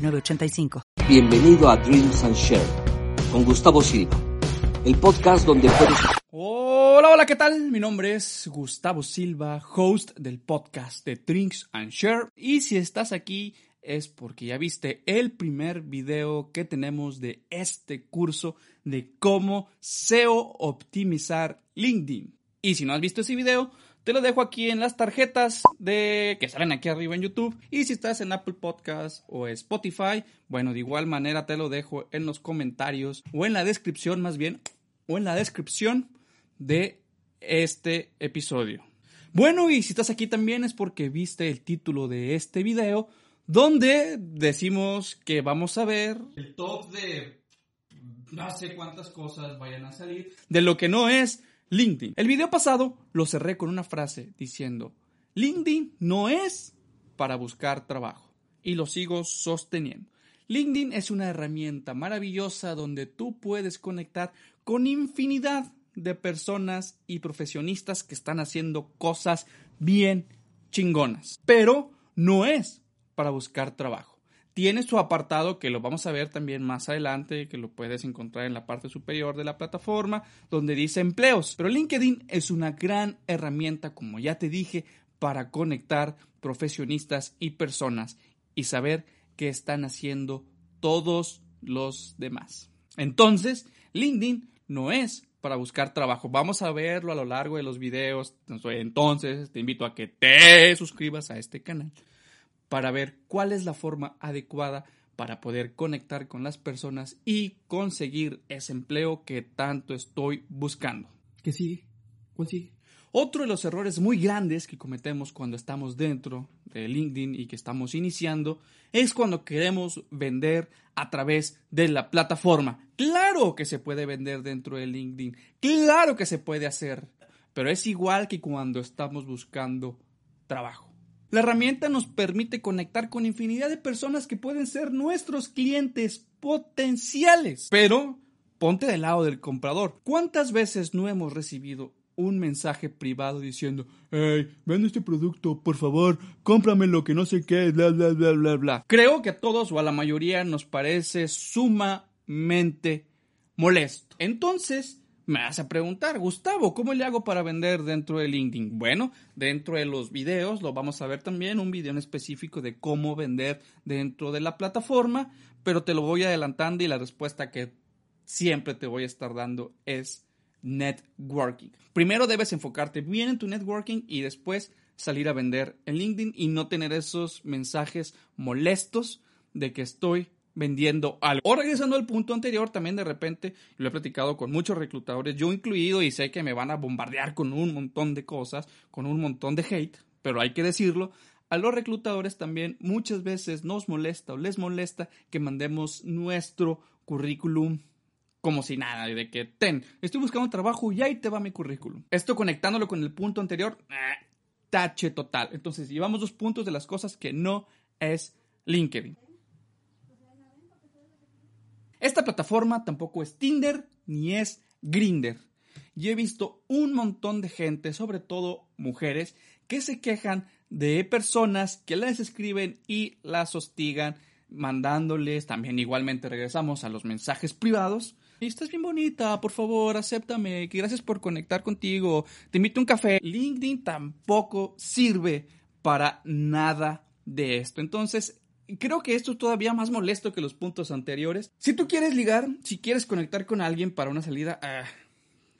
906985. Bienvenido a Dreams and Share con Gustavo Silva, el podcast donde puedes... Hola, hola, ¿qué tal? Mi nombre es Gustavo Silva, host del podcast de Drinks and Share. Y si estás aquí es porque ya viste el primer video que tenemos de este curso de cómo SEO optimizar LinkedIn. Y si no has visto ese video, te lo dejo aquí en las tarjetas de que salen aquí arriba en YouTube. Y si estás en Apple Podcast o Spotify, bueno, de igual manera te lo dejo en los comentarios o en la descripción más bien, o en la descripción de este episodio. Bueno, y si estás aquí también es porque viste el título de este video, donde decimos que vamos a ver el top de no sé cuántas cosas vayan a salir, de lo que no es LinkedIn. El video pasado lo cerré con una frase diciendo, LinkedIn no es para buscar trabajo. Y lo sigo sosteniendo. LinkedIn es una herramienta maravillosa donde tú puedes conectar con infinidad de personas y profesionistas que están haciendo cosas bien chingonas. Pero no es para buscar trabajo tiene su apartado que lo vamos a ver también más adelante, que lo puedes encontrar en la parte superior de la plataforma, donde dice empleos. Pero LinkedIn es una gran herramienta, como ya te dije, para conectar profesionistas y personas y saber qué están haciendo todos los demás. Entonces, LinkedIn no es para buscar trabajo. Vamos a verlo a lo largo de los videos. Entonces, te invito a que te suscribas a este canal para ver cuál es la forma adecuada para poder conectar con las personas y conseguir ese empleo que tanto estoy buscando. ¿Qué sigue? ¿Cuál sigue? Otro de los errores muy grandes que cometemos cuando estamos dentro de LinkedIn y que estamos iniciando es cuando queremos vender a través de la plataforma. Claro que se puede vender dentro de LinkedIn, claro que se puede hacer, pero es igual que cuando estamos buscando trabajo. La herramienta nos permite conectar con infinidad de personas que pueden ser nuestros clientes potenciales. Pero ponte del lado del comprador. ¿Cuántas veces no hemos recibido un mensaje privado diciendo, hey, vende este producto, por favor, cómprame lo que no sé qué, bla, bla, bla, bla, bla. Creo que a todos o a la mayoría nos parece sumamente molesto. Entonces, me a preguntar, Gustavo, ¿cómo le hago para vender dentro de LinkedIn? Bueno, dentro de los videos lo vamos a ver también, un video en específico de cómo vender dentro de la plataforma, pero te lo voy adelantando y la respuesta que siempre te voy a estar dando es networking. Primero debes enfocarte bien en tu networking y después salir a vender en LinkedIn y no tener esos mensajes molestos de que estoy vendiendo algo. O regresando al punto anterior, también de repente, lo he platicado con muchos reclutadores, yo incluido, y sé que me van a bombardear con un montón de cosas, con un montón de hate, pero hay que decirlo. A los reclutadores también muchas veces nos molesta o les molesta que mandemos nuestro currículum como si nada, de que ten, estoy buscando trabajo y ahí te va mi currículum. Esto conectándolo con el punto anterior, eh, tache total. Entonces, llevamos dos puntos de las cosas que no es LinkedIn. Esta plataforma tampoco es Tinder ni es Grinder. Y he visto un montón de gente, sobre todo mujeres, que se quejan de personas que les escriben y las hostigan, mandándoles, también igualmente regresamos a los mensajes privados. Estás bien bonita, por favor, acéptame, que gracias por conectar contigo, te invito a un café. LinkedIn tampoco sirve para nada de esto. Entonces, creo que esto es todavía más molesto que los puntos anteriores. Si tú quieres ligar, si quieres conectar con alguien para una salida, ah,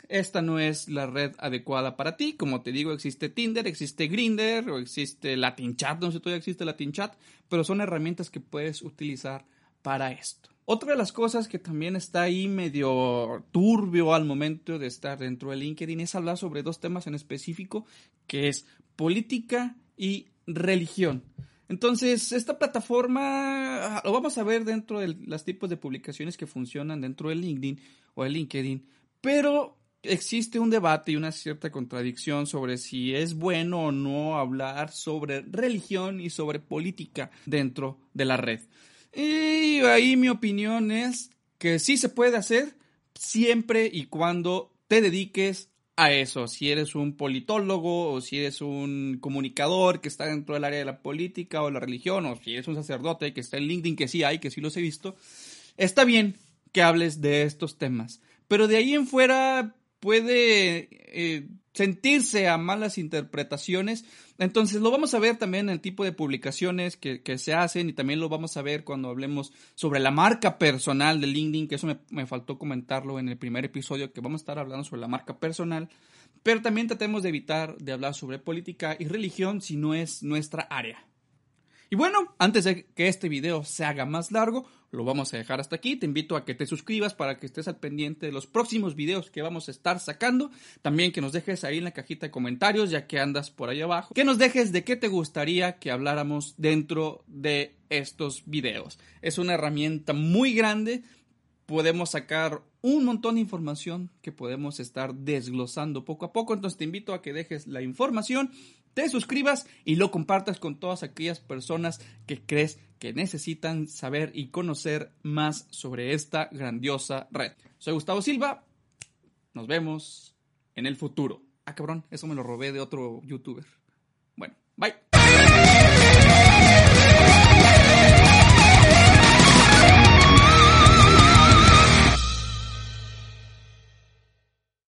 esta no es la red adecuada para ti. Como te digo, existe Tinder, existe Grinder o existe Latin Chat, no sé todavía existe Latin Chat, pero son herramientas que puedes utilizar para esto. Otra de las cosas que también está ahí medio turbio al momento de estar dentro de LinkedIn es hablar sobre dos temas en específico, que es política y religión. Entonces, esta plataforma lo vamos a ver dentro de los tipos de publicaciones que funcionan dentro de LinkedIn o de LinkedIn, pero existe un debate y una cierta contradicción sobre si es bueno o no hablar sobre religión y sobre política dentro de la red. Y ahí mi opinión es que sí se puede hacer siempre y cuando te dediques a eso. Si eres un politólogo o si eres un comunicador que está dentro del área de la política o la religión o si eres un sacerdote que está en LinkedIn, que sí hay, que sí los he visto, está bien que hables de estos temas. Pero de ahí en fuera puede eh, sentirse a malas interpretaciones. Entonces lo vamos a ver también en el tipo de publicaciones que, se hacen y también lo vamos a ver cuando hablemos sobre la marca personal de LinkedIn, que eso me, me, faltó comentarlo en el primer episodio, que vamos a estar hablando sobre la marca personal. Pero también tratemos de evitar de hablar sobre política y religión si no es nuestra área. Y bueno, antes de que este video se haga más largo, lo vamos a dejar hasta aquí. Te invito a que te suscribas para que estés al pendiente de los próximos videos que vamos a estar sacando. También que nos dejes ahí en la cajita de comentarios, ya que andas por ahí abajo. Que nos dejes de qué te gustaría que habláramos dentro de estos videos. Es una herramienta muy grande. Podemos sacar un montón de información que podemos estar desglosando poco a poco. Entonces te invito a que dejes la información te suscribas y lo compartas con todas aquellas personas que crees que necesitan saber y conocer más sobre esta grandiosa red. Soy Gustavo Silva, nos vemos en el futuro. Ah, cabrón, eso me lo robé de otro youtuber.